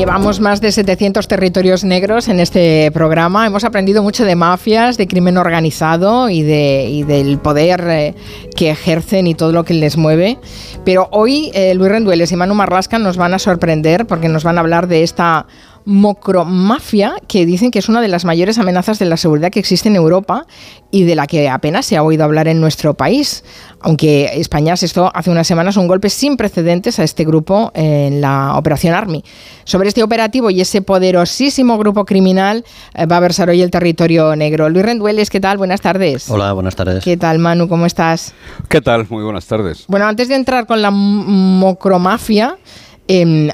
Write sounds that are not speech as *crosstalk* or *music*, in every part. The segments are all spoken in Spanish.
llevamos más de 700 territorios negros en este programa. Hemos aprendido mucho de mafias, de crimen organizado y, de, del poder eh, que ejercen y todo lo que les mueve. Pero hoy eh, Luis Rendueles y Manu Marlasca nos van a sorprender porque nos van a hablar de esta mocromafia, que dicen que es una de las mayores amenazas de la seguridad que existe en Europa y de la que apenas se ha oído hablar en nuestro país. Aunque España asestó hace unas semanas un golpe sin precedentes a este grupo en la Operación Army. Sobre este operativo y ese poderosísimo grupo criminal eh, va a versar hoy el territorio negro. Luis Rendueles, ¿qué tal? Buenas tardes. Hola, buenas tardes. ¿Qué tal, Manu? ¿Cómo estás? ¿Qué tal? Muy buenas tardes. Bueno, antes de entrar con la mocromafia, eh,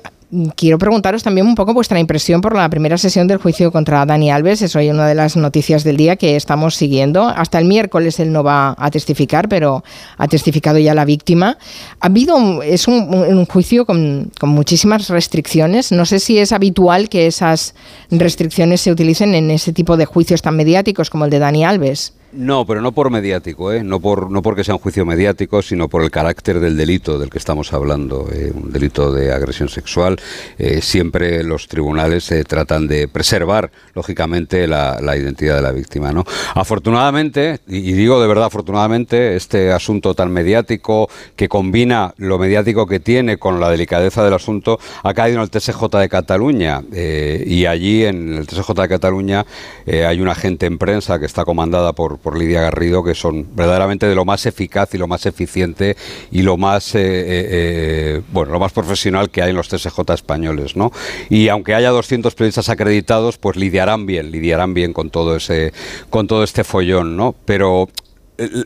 Quiero preguntaros también un poco vuestra impresión por la primera sesión del juicio contra Dani Alves. Es hoy una de las noticias del día que estamos siguiendo. Hasta el miércoles él no va a testificar, pero ha testificado ya la víctima. Ha habido es un, juicio con, con, muchísimas restricciones. No sé si es habitual que esas restricciones se utilicen en ese tipo de juicios tan mediáticos como el de Dani Alves. No, pero no por mediático, ¿eh? no, por, no porque sea un juicio mediático, sino por el carácter del delito del que estamos hablando, ¿eh? un delito de agresión sexual. Eh, siempre los tribunales tratan de preservar, lógicamente, la, identidad de la víctima. ¿no? Afortunadamente, y, digo de verdad afortunadamente, este asunto tan mediático que combina lo mediático que tiene con la delicadeza del asunto ha caído en el TSJ de Cataluña. y allí, en el TSJ de Cataluña, hay una agente en prensa que está comandada por por Lidia Garrido, que son verdaderamente de lo más eficaz y lo más eficiente y lo más, eh, eh, eh, bueno, lo más profesional que hay en los TSJ españoles, ¿no? Y aunque haya 200 periodistas acreditados, pues lidiarán bien, lidiarán bien con todo ese, con todo este follón, ¿no? Pero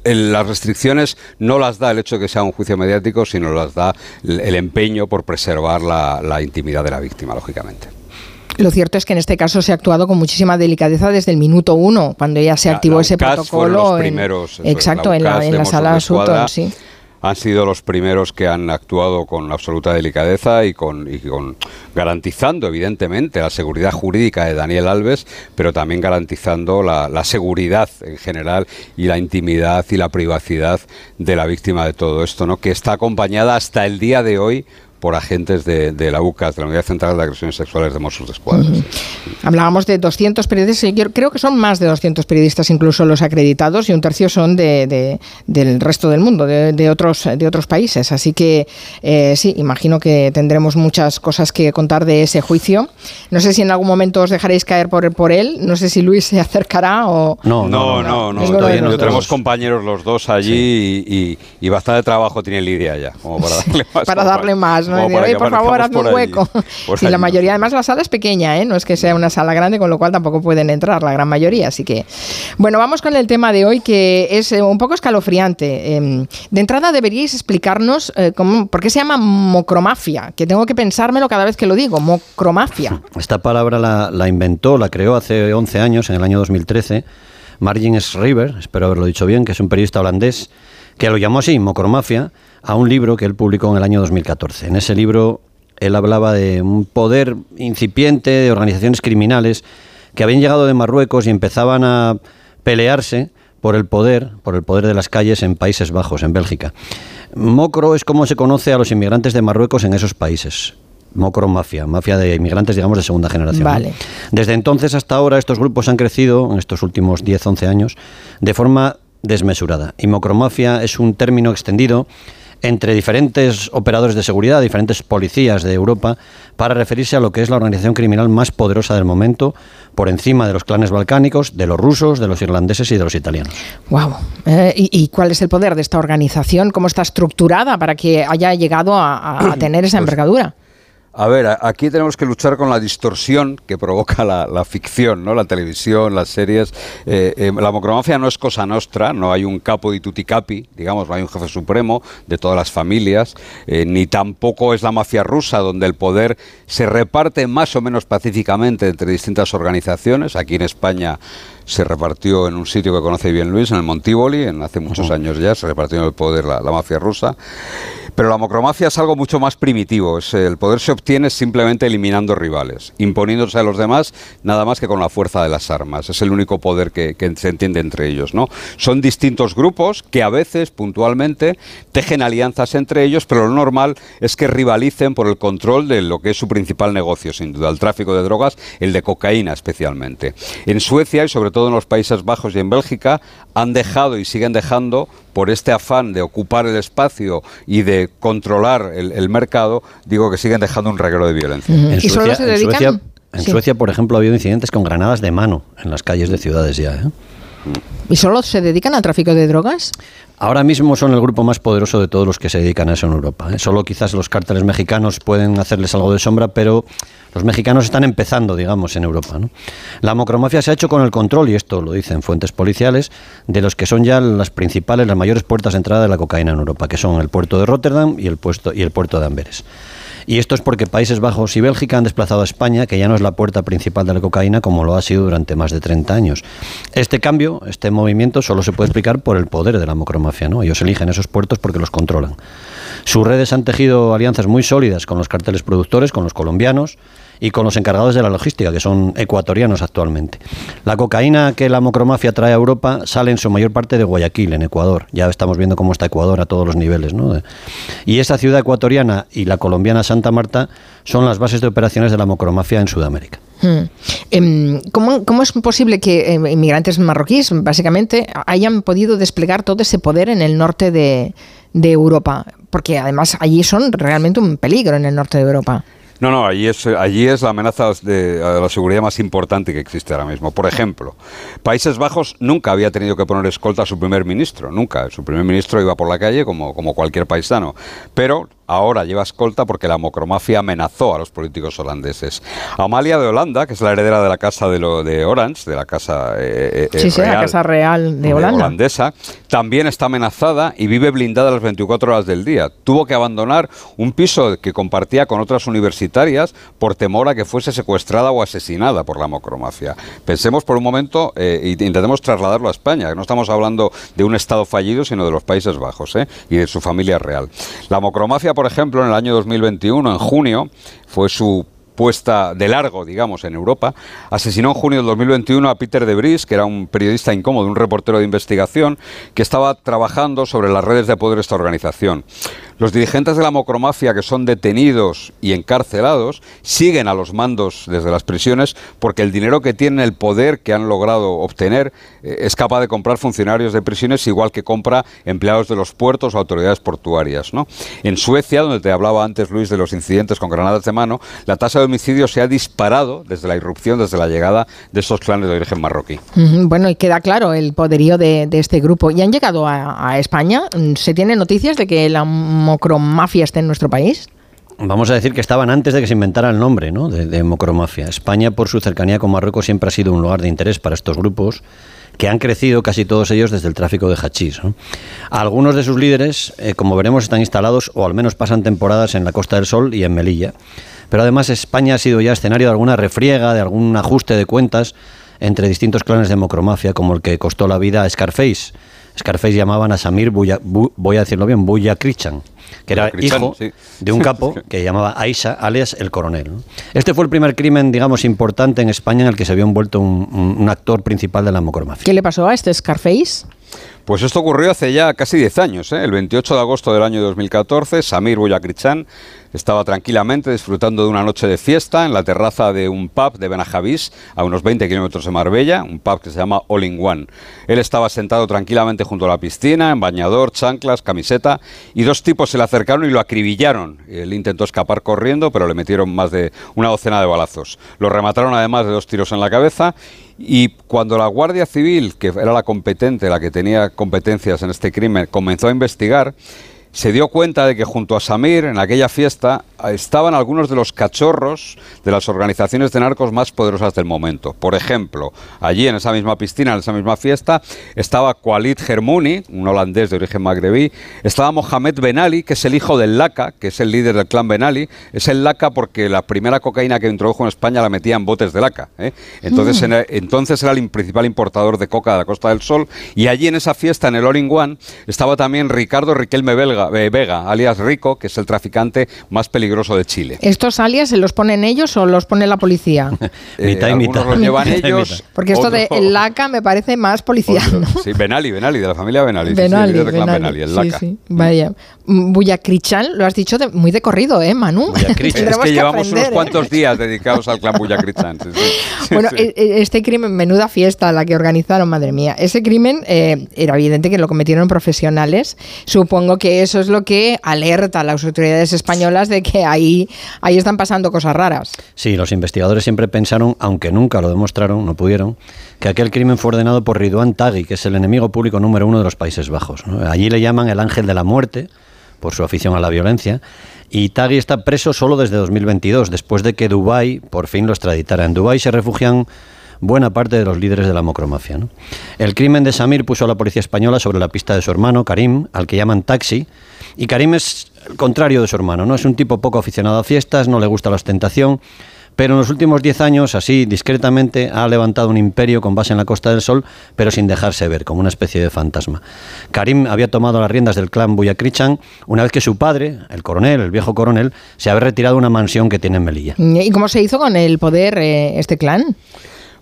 las restricciones no las da el hecho de que sea un juicio mediático, sino las da el empeño por preservar la intimidad de la víctima, lógicamente. Lo cierto es que en este caso se ha actuado con muchísima delicadeza desde el minuto uno, cuando ya se activó ese protocolo. exacto, en la, sala Sutton, sí han sido los primeros que han actuado con absoluta delicadeza y con, con, garantizando evidentemente la seguridad jurídica de Daniel Alves, pero también garantizando la, la, seguridad en general y la intimidad y la privacidad de la víctima de todo esto, ¿no? que está acompañada hasta el día de hoy por agentes de, la UCAS, de la Unidad Central de Agresiones Sexuales de Mossos de Escuadra. Hablábamos de 200 periodistas, yo creo que son más de 200 periodistas incluso los acreditados y un tercio son de, del resto del mundo, de, otros, de otros países. Así que eh, sí, imagino que tendremos muchas cosas que contar de ese juicio. No sé si en algún momento os dejaréis caer por, por él, no sé si Luis se acercará o... No, no, no, no, tenemos compañeros los dos allí y, bastante trabajo tiene Lidia ya, como para darle más. para darle más por favor, hazme un hueco. y *laughs* la mayoría, además, la sala es pequeña, ¿eh? No es que sea una sala grande, con lo cual tampoco pueden entrar la gran mayoría. Así que, bueno, vamos con el tema de hoy, que es eh, un poco escalofriante. Em, de entrada, deberíais explicarnos eh, cómo, por qué se llama mocromafia, que tengo que pensármelo cada vez que lo digo, mocromafia. *laughs* Esta palabra la, la inventó, la creó hace 11 años, en el año 2013, Margin Schreiber, espero haberlo dicho bien, que es un periodista holandés, que lo llamó así, mocromafia, a un libro que él publicó en el año 2014. En ese libro él hablaba de un poder incipiente de organizaciones criminales que habían llegado de Marruecos y empezaban a pelearse por el poder, por el poder de las calles en Países Bajos, en Bélgica. Mocro es como se conoce a los inmigrantes de Marruecos en esos países. Mocro mafia, mafia de inmigrantes, digamos, de segunda generación. Vale. Desde entonces hasta ahora estos grupos han crecido, en estos últimos 10-11 años, de forma desmesurada. Y mocromafia es un término extendido entre diferentes operadores de seguridad, diferentes policías de Europa, para referirse a lo que es la organización criminal más poderosa del momento, por encima de los clanes balcánicos, de los rusos, de los irlandeses y de los italianos. Wow. Eh, ¿y, cuál es el poder de esta organización? ¿Cómo está estructurada para que haya llegado a, *clears throat* tener esa pues envergadura? A ver, aquí tenemos que luchar con la distorsión que provoca la, ficción, ¿no? La televisión, las series. Eh, eh, la mocromafia no es cosa nuestra, no hay un capo di tutti capi, digamos, no hay un jefe supremo de todas las familias, eh, ni tampoco es la mafia rusa, donde el poder se reparte más o menos pacíficamente entre distintas organizaciones. Aquí en España se repartió en un sitio que conoce bien Luis, en el Montívoli, en hace muchos años ya, se repartió el poder la, mafia rusa. Pero la macromafia es algo mucho más primitivo. el poder se obtiene simplemente eliminando rivales, imponiéndose a los demás nada más que con la fuerza de las armas. Es el único poder que, se entiende entre ellos. ¿no? Son distintos grupos que a veces, puntualmente, tejen alianzas entre ellos, pero lo normal es que rivalicen por el control de lo que es su principal negocio, sin duda, el tráfico de drogas, el de cocaína especialmente. En Suecia y sobre todo en los Países Bajos y en Bélgica han dejado y siguen dejando por este afán de ocupar el espacio y de controlar el, mercado, digo que siguen dejando un reguero de violencia. En, Suecia, en, Suecia, por ejemplo, ha habido incidentes con granadas de mano en las calles de ciudades ya. ¿eh? ¿Y solo se dedican al tráfico de drogas? Ahora mismo son el grupo más poderoso de todos los que se dedican a eso en Europa. ¿eh? Solo quizás los cárteles mexicanos pueden hacerles algo de sombra, pero los mexicanos están empezando, digamos, en Europa. La mocromafia se ha hecho con el control, y esto lo dicen fuentes policiales, de los que son ya las principales, las mayores puertas de entrada de la cocaína en Europa, que son el puerto de Rotterdam y el, puesto, y el puerto de Amberes. Y esto es porque Países Bajos y Bélgica han desplazado a España, que ya no es la puerta principal de la cocaína como lo ha sido durante más de 30 años. Este cambio, este movimiento, solo se puede explicar por el poder de la macromafia. ¿no? Ellos eligen esos puertos porque los controlan. Sus redes han tejido alianzas muy sólidas con los carteles productores, con los colombianos, y con los encargados de la logística, que son ecuatorianos actualmente. La cocaína que la mocromafia trae a Europa sale en su mayor parte de Guayaquil, en Ecuador. Ya estamos viendo cómo está Ecuador a todos los niveles. ¿no? Y esa ciudad ecuatoriana y la colombiana Santa Marta son las bases de operaciones de la mocromafia en Sudamérica. Hmm. Em, ¿Cómo, es posible que em, inmigrantes marroquíes, básicamente, hayan podido desplegar todo ese poder en el norte de, de Europa? Porque además allí son realmente un peligro en el norte de Europa. No, no, allí es, allí es la amenaza de, la seguridad más importante que existe ahora mismo. Por ejemplo, Países Bajos nunca había tenido que poner escolta a su primer ministro, nunca. Su primer ministro iba por la calle como, como cualquier paisano. Pero ahora lleva escolta porque la mocromafia amenazó a los políticos holandeses. Amalia de Holanda, que es la heredera de la casa de, lo, de Orange, de la casa, eh, eh, sí, sí, la casa real de Holanda. holandesa, también está amenazada y vive blindada las 24 horas del día. Tuvo que abandonar un piso que compartía con otras universitarias por temor a que fuese secuestrada o asesinada por la mocromafia. Pensemos por un momento eh, y intentemos trasladarlo a España, no estamos hablando de un Estado fallido, sino de los Países Bajos y de su familia real. La mocromafia por ejemplo, en el año 2021, en junio, fue su puesta de largo, digamos, en Europa, asesinó en junio del 2021 a Peter de Vries, que era un periodista incómodo, un reportero de investigación, que estaba trabajando sobre las redes de poder de esta organización. Los dirigentes de la mocromafia que son detenidos y encarcelados siguen a los mandos desde las prisiones porque el dinero que tienen, el poder que han logrado obtener, eh, es capaz de comprar funcionarios de prisiones igual que compra empleados de los puertos o autoridades portuarias. En Suecia, donde te hablaba antes Luis de los incidentes con granadas de mano, la tasa de homicidio se ha disparado desde la irrupción, desde la llegada de estos clanes de origen marroquí. Bueno, y queda claro el poderío de, este grupo. ¿Y han llegado a, a España? ¿Se tiene noticias de que la mocromafia esté en nuestro país? Vamos a decir que estaban antes de que se inventara el nombre ¿no? de, mocromafia. España, por su cercanía con Marruecos, siempre ha sido un lugar de interés para estos grupos que han crecido casi todos ellos desde el tráfico de hachís. Algunos de sus líderes, eh, como veremos, están instalados o al menos pasan temporadas en la Costa del Sol y en Melilla. Pero además España ha sido ya escenario de alguna refriega, de algún ajuste de cuentas entre distintos clanes de mocromafia, como el que costó la vida a Scarface. Scarface llamaban a Samir, voy a decirlo bien, Buya Krichan que era hijo de un capo que llamaba Aisha, alias el coronel. Este fue el primer crimen, digamos, importante en España en el que se vio envuelto un, actor principal de la mocromafia. ¿Qué le pasó a este Scarface? Pues esto ocurrió hace ya casi 10 años. ¿eh? El 28 de agosto del año 2014, Samir Boyakrichan estaba tranquilamente disfrutando de una noche de fiesta en la terraza de un pub de Benajavís, a unos 20 kilómetros de Marbella, un pub que se llama All in One. Él estaba sentado tranquilamente junto a la piscina, en bañador, chanclas, camiseta, y dos tipos se le acercaron y lo acribillaron. Él intentó escapar corriendo, pero le metieron más de una docena de balazos. Lo remataron además de dos tiros en la cabeza y cuando la Guardia Civil, que era la competente, la que tenía competencias en este crimen, comenzó a investigar, se dio cuenta de que junto a Samir, en aquella fiesta, estaban algunos de los cachorros de las organizaciones de narcos más poderosas del momento. Por ejemplo, allí en esa misma piscina, en esa misma fiesta, estaba Khalid Germouni, un holandés de origen magrebí, estaba Mohamed Ben Ali, que es el hijo del Laca, que es el líder del clan Ben Ali, es el Laca porque la primera cocaína que introdujo en España la metía en botes de Laca. ¿eh? Entonces, mm. entonces era el principal importador de coca de la Costa del Sol y allí en esa fiesta, en el All in One, estaba también Ricardo Riquelme eh, Vega, alias Rico, que es el traficante más peligroso de Chile. ¿Estos alias se los ponen ellos o los pone la policía? *laughs* eh, mitad y mitad. los llevan ellos. Porque esto de el LACA me parece más policial. Sí, Benali, Benali, de la familia Benali. Benali, sí, Benali, el LACA. Sí, Vaya. Buyacrichán, lo has dicho muy de corrido, ¿eh, Manu? *laughs* es que, llevamos unos ¿eh? cuantos días dedicados al clan Buyacrichán. *laughs* bueno, e, e, este crimen, menuda fiesta la que organizaron, madre mía. Ese crimen eh, era evidente que lo cometieron profesionales. Supongo que eso es lo que alerta a las autoridades españolas de que ahí, ahí están pasando cosas raras. Sí, los investigadores siempre pensaron, aunque nunca lo demostraron, no pudieron, que aquel crimen fue ordenado por Ridwan Taghi, que es el enemigo público número uno de los Países Bajos. Allí le llaman el ángel de la muerte por su afición a la violencia. Y Taghi está preso solo desde 2022, después de que Dubái por fin lo extraditara. En Dubái se refugian buena parte de los líderes de la mocromafia. El crimen de Samir puso a la policía española sobre la pista de su hermano, Karim, al que llaman Taxi. Y Karim es el contrario de su hermano, ¿no? Es un tipo poco aficionado a fiestas, no le gusta la ostentación pero en los últimos 10 años, así discretamente, ha levantado un imperio con base en la Costa del Sol, pero sin dejarse ver, como una especie de fantasma. Karim había tomado las riendas del clan Buyakrichan una vez que su padre, el coronel, el viejo coronel, se había retirado de una mansión que tiene en Melilla. ¿Y cómo se hizo con el poder eh, este clan?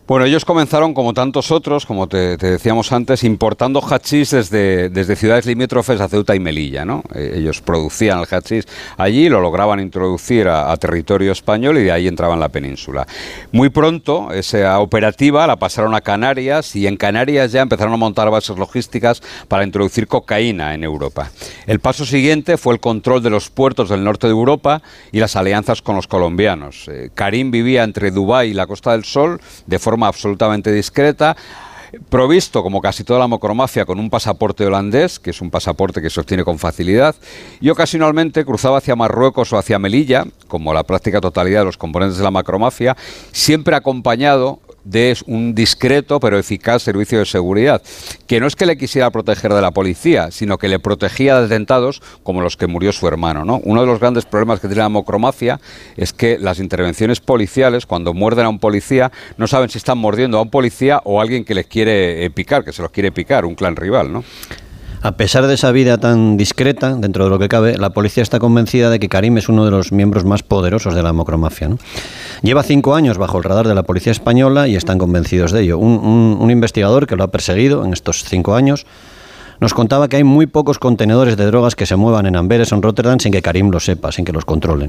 Bueno, ellos comenzaron, como tantos otros, como te, decíamos antes, importando hachís desde, desde ciudades limítrofes a Ceuta y Melilla. ¿no? Eh, ellos producían el hachís allí, lo lograban introducir a, territorio español y de ahí entraban en la península. Muy pronto, esa operativa la pasaron a Canarias y en Canarias ya empezaron a montar bases logísticas para introducir cocaína en Europa. El paso siguiente fue el control de los puertos del norte de Europa y las alianzas con los colombianos. Eh, Karim vivía entre Dubái y la Costa del Sol de forma absolutamente discreta provisto, como casi toda la mocromafia, con un pasaporte holandés, que es un pasaporte que se obtiene con facilidad, y ocasionalmente cruzaba hacia Marruecos o hacia Melilla, como la práctica totalidad de los componentes de la macromafia, siempre acompañado de un discreto pero eficaz servicio de seguridad, que no es que le quisiera proteger de la policía, sino que le protegía de atentados como los que murió su hermano. ¿no? Uno de los grandes problemas que tiene la mocromafia es que las intervenciones policiales, cuando muerden a un policía, no saben si están mordiendo a un policía o a alguien que les quiere eh, picar, que se los quiere picar, un clan rival. ¿no? A pesar de esa vida tan discreta, dentro de lo que cabe, la policía está convencida de que Karim es uno de los miembros más poderosos de la mocromafia. Lleva cinco años bajo el radar de la policía española y están convencidos de ello. un investigador que lo ha perseguido en estos cinco años nos contaba que hay muy pocos contenedores de drogas que se muevan en Amberes o en Rotterdam sin que Karim lo sepa, sin que los controle.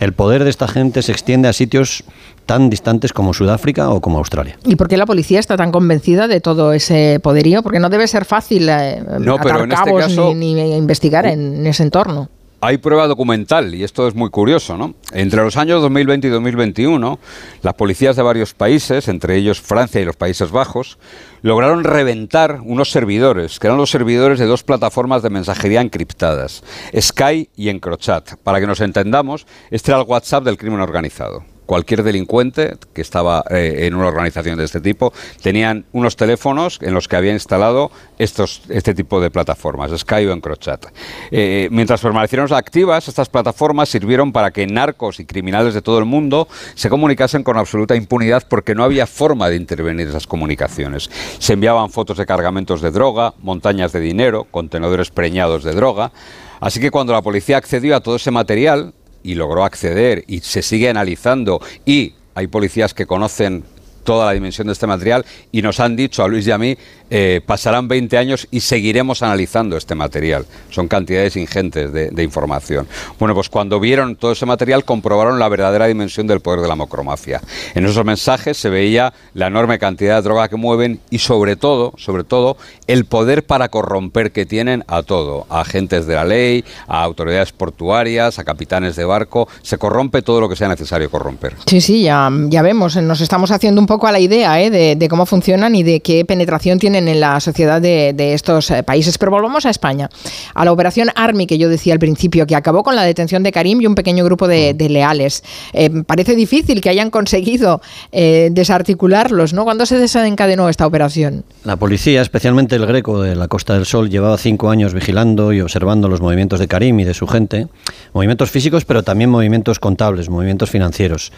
El poder de esta gente se extiende a sitios tan distantes como Sudáfrica o como Australia. ¿Y por qué la policía está tan convencida de todo ese poderío? Porque no debe ser fácil eh, atar este cabos ni, investigar en ese entorno. Hay prueba documental, y esto es muy curioso, ¿no? Entre los años 2020 y 2021, las policías de varios países, entre ellos Francia y los Países Bajos, lograron reventar unos servidores, que eran los servidores de dos plataformas de mensajería encriptadas, Sky y Encrochat. Para que nos entendamos, este era el WhatsApp del crimen organizado cualquier delincuente que estaba eh, en una organización de este tipo tenían unos teléfonos en los que había instalado estos, este tipo de plataformas, Sky o Encrochat. Eh, mientras permanecieron activas, estas plataformas sirvieron para que narcos y criminales de todo el mundo se comunicasen con absoluta impunidad porque no había forma de intervenir esas comunicaciones. Se enviaban fotos de cargamentos de droga, montañas de dinero, contenedores preñados de droga. Así que cuando la policía accedió a todo ese material, y logró acceder y se sigue analizando. Y hay policías que conocen toda la dimensión de este material y nos han dicho a Luis y a mí, eh, pasarán 20 años y seguiremos analizando este material. Son cantidades ingentes de, información. Bueno, pues cuando vieron todo ese material comprobaron la verdadera dimensión del poder de la mocromafia. En esos mensajes se veía la enorme cantidad de droga que mueven y sobre todo, sobre todo, el poder para corromper que tienen a todo, a agentes de la ley, a autoridades portuarias, a capitanes de barco. Se corrompe todo lo que sea necesario corromper. Sí, sí, ya, ya vemos, nos estamos haciendo un poco poco a la idea ¿eh? de, cómo funcionan y de qué penetración tienen en la sociedad de, estos eh, países. Pero volvamos a España, a la operación Army que yo decía al principio, que acabó con la detención de Karim y un pequeño grupo de, mm. leales. Eh, parece difícil que hayan conseguido desarticularlos, ¿no? ¿Cuándo se desencadenó esta operación? La policía, especialmente el Greco de la Costa del Sol, llevaba cinco años vigilando y observando los movimientos de Karim y de su gente, movimientos físicos, pero también movimientos contables, movimientos financieros.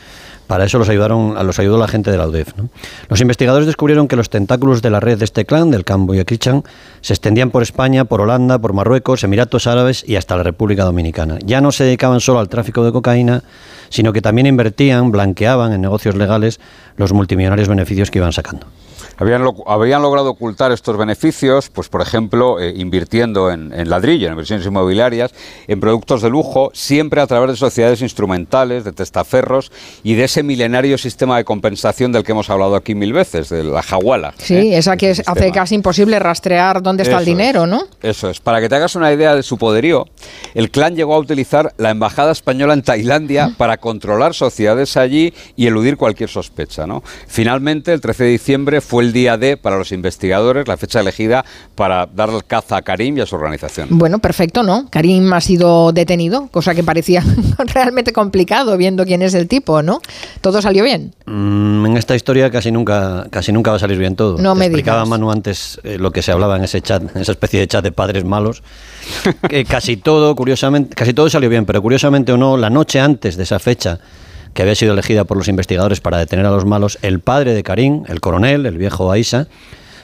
Para eso los ayudaron, los ayudó la gente de la UDEF. Los investigadores descubrieron que los tentáculos de la red de este clan, del Cambo y Krichan, se extendían por España, por Holanda, por Marruecos, Emiratos Árabes y hasta la República Dominicana. Ya no se dedicaban solo al tráfico de cocaína, sino que también invertían, blanqueaban en negocios legales los multimillonarios beneficios que iban sacando. Habían, habían logrado ocultar estos beneficios, pues por ejemplo, eh, invirtiendo en, ladrillo, en inversiones inmobiliarias, en productos de lujo, siempre a través de sociedades instrumentales, de testaferros y de ese milenario sistema de compensación del que hemos hablado aquí mil veces, de la jaguala. Sí, ¿eh? esa que hace casi imposible rastrear dónde está el dinero, ¿no? Eso es. Para que te hagas una idea de su poderío, el clan llegó a utilizar la embajada española en Tailandia para controlar sociedades allí y eludir cualquier sospecha, ¿no? Finalmente, el 13 de diciembre fue el día D para los investigadores, la fecha elegida para dar caza a Karim y a su organización. Bueno, perfecto, ¿no? Karim ha sido detenido, cosa que parecía *laughs* realmente complicado viendo quién es el tipo, ¿no? ¿Todo salió bien? Mm, en esta historia casi nunca, casi nunca va a salir bien todo. No me explicaba Manu antes eh, lo que se hablaba en ese chat, en esa especie de chat de padres malos, *laughs* que casi todo, curiosamente, casi todo salió bien, pero curiosamente o no, la noche antes de esa fecha que había sido elegida por los investigadores para detener a los malos, el padre de Karim, el coronel, el viejo Aisa,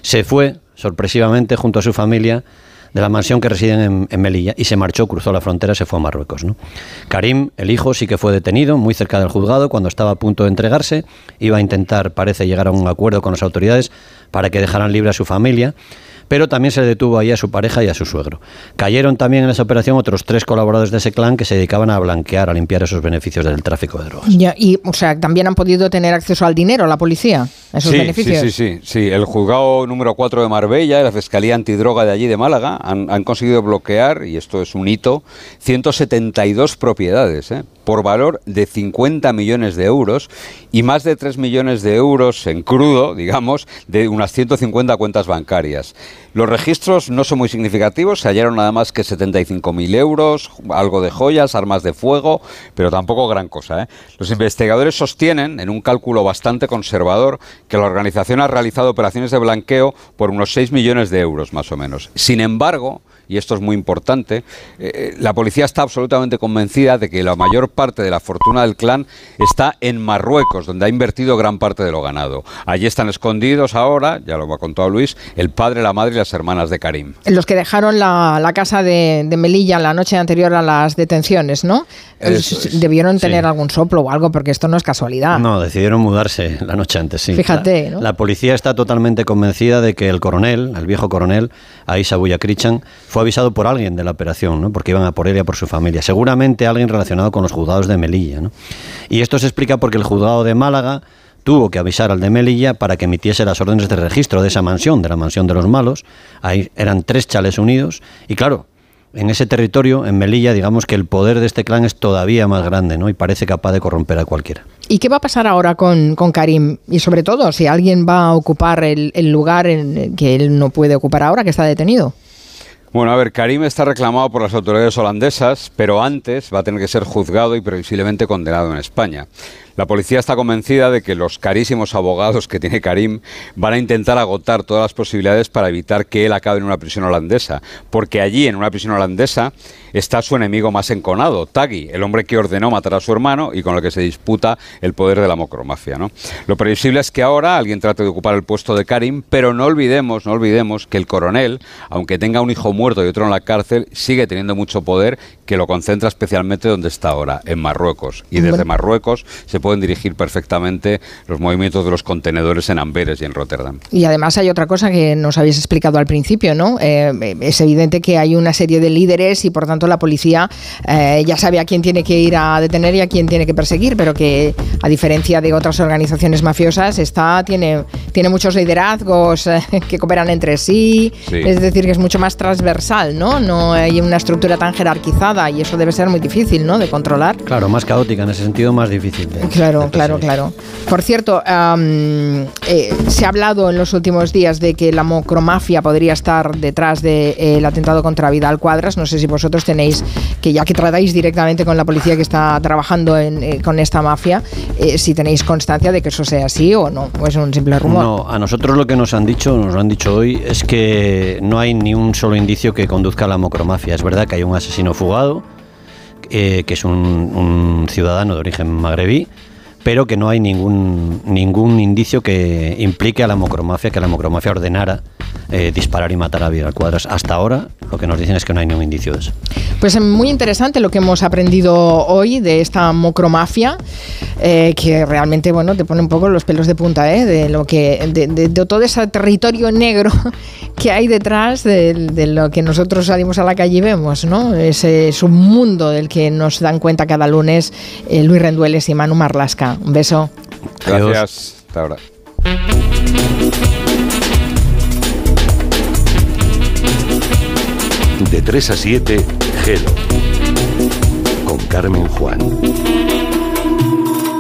se fue sorpresivamente junto a su familia de la mansión que residen en, Melilla y se marchó, cruzó la frontera, se fue a Marruecos. Karim, el hijo, sí que fue detenido muy cerca del juzgado cuando estaba a punto de entregarse. Iba a intentar, parece, llegar a un acuerdo con las autoridades para que dejaran libre a su familia pero también se detuvo ahí a su pareja y a su suegro. Cayeron también en esa operación otros tres colaboradores de ese clan que se dedicaban a blanquear, a limpiar esos beneficios del tráfico de drogas. y, o sea, también han podido tener acceso al dinero, la policía, esos sí, beneficios. Sí, sí, sí, sí. El juzgado número 4 de Marbella y la Fiscalía Antidroga de allí de Málaga han, han conseguido bloquear, y esto es un hito, 172 propiedades, ¿eh? por valor de 50 millones de euros y más de 3 millones de euros en crudo, digamos, de unas 150 cuentas bancarias. Los registros no son muy significativos, se hallaron nada más que 75.000 euros, algo de joyas, armas de fuego, pero tampoco gran cosa. ¿eh? Los investigadores sostienen, en un cálculo bastante conservador, que la organización ha realizado operaciones de blanqueo por unos 6 millones de euros, más o menos. Sin embargo, y esto es muy importante, eh, eh, la policía está absolutamente convencida de que la mayor parte de la fortuna del clan está en Marruecos, donde ha invertido gran parte de lo ganado. Allí están escondidos ahora, ya lo ha contado Luis, el padre, la madre y las hermanas de Karim. Los que dejaron la, casa de, Melilla la noche anterior a las detenciones, ¿no? Debieron tener algún soplo o algo, porque esto no es casualidad. No, decidieron mudarse la noche antes, sí. Fíjate, la, la policía está totalmente convencida de que el coronel, el viejo coronel, Aisa Buyakrichan, fue avisado por alguien de la operación, ¿no? porque iban a por él y a por su familia. Seguramente alguien relacionado con los juzgados de Melilla. ¿no? Y esto se explica porque el juzgado de Málaga tuvo que avisar al de Melilla para que emitiese las órdenes de registro de esa mansión, de la mansión de los malos. Ahí eran tres chales unidos. Y claro, en ese territorio, en Melilla, digamos que el poder de este clan es todavía más grande, ¿no? Y parece capaz de corromper a cualquiera. ¿Y qué va a pasar ahora con, Karim? Y sobre todo, si alguien va a ocupar el, el lugar en, que él no puede ocupar ahora, que está detenido. Bueno, a ver, Karim está reclamado por las autoridades holandesas, pero antes va a tener que ser juzgado y previsiblemente condenado en España. La policía está convencida de que los carísimos abogados que tiene Karim van a intentar agotar todas las posibilidades para evitar que él acabe en una prisión holandesa, porque allí, en una prisión holandesa, está su enemigo más enconado, Tagui, el hombre que ordenó matar a su hermano y con el que se disputa el poder de la mocromafia. ¿no? Lo previsible es que ahora alguien trate de ocupar el puesto de Karim, pero no olvidemos, no olvidemos que el coronel, aunque tenga un hijo muerto y otro en la cárcel, sigue teniendo mucho poder que lo concentra especialmente donde está ahora, en Marruecos. Y desde Marruecos se pueden dirigir perfectamente los movimientos de los contenedores en Amberes y en Rotterdam. Y además hay otra cosa que nos habéis explicado al principio, ¿no? Eh, es evidente que hay una serie de líderes y por tanto la policía eh, ya sabe a quién tiene que ir a detener y a quién tiene que perseguir, pero que a diferencia de otras organizaciones mafiosas, está, tiene, tiene muchos liderazgos eh, *laughs* que cooperan entre sí, es decir, que es mucho más transversal ¿no? No hay una estructura tan jerarquizada y eso debe ser muy difícil, ¿no? De controlar. Claro, más caótica en ese sentido, más difícil. claro, claro, claro. Por cierto, eh, se ha hablado en los últimos días de que la mocromafia podría estar detrás del eh, atentado contra Vidal Cuadras. No sé si vosotros tenéis, que ya que tratáis directamente con la policía que está trabajando eh, con esta mafia, si tenéis constancia de que eso sea así o no, o es un simple rumor. No, a nosotros lo que nos han dicho, nos lo han dicho hoy, es que no hay ni un solo indicio que conduzca a la mocromafia. Es verdad que hay un asesino fugado, que es un ciudadano de origen magrebí, pero que no hay ningún, ningún indicio que implique a la mocromafia, que la mocromafia ordenara eh, disparar y matar a Vidal Cuadras. Hasta ahora lo que nos dicen es que no hay ningún indicio de eso. Pues muy interesante lo que hemos aprendido hoy de esta mocromafia, eh, que realmente bueno te pone un poco los pelos de punta, ¿eh? de lo que de, todo ese territorio negro *laughs* que hay detrás de, lo que nosotros salimos a la calle y vemos, ¿no? Ese es un mundo del que nos dan cuenta cada lunes eh, Luis Rendueles y Manu Marlasca. Un beso. Gracias. Hasta ahora. De 3 a 7, Gelo. Con Carmen Juan.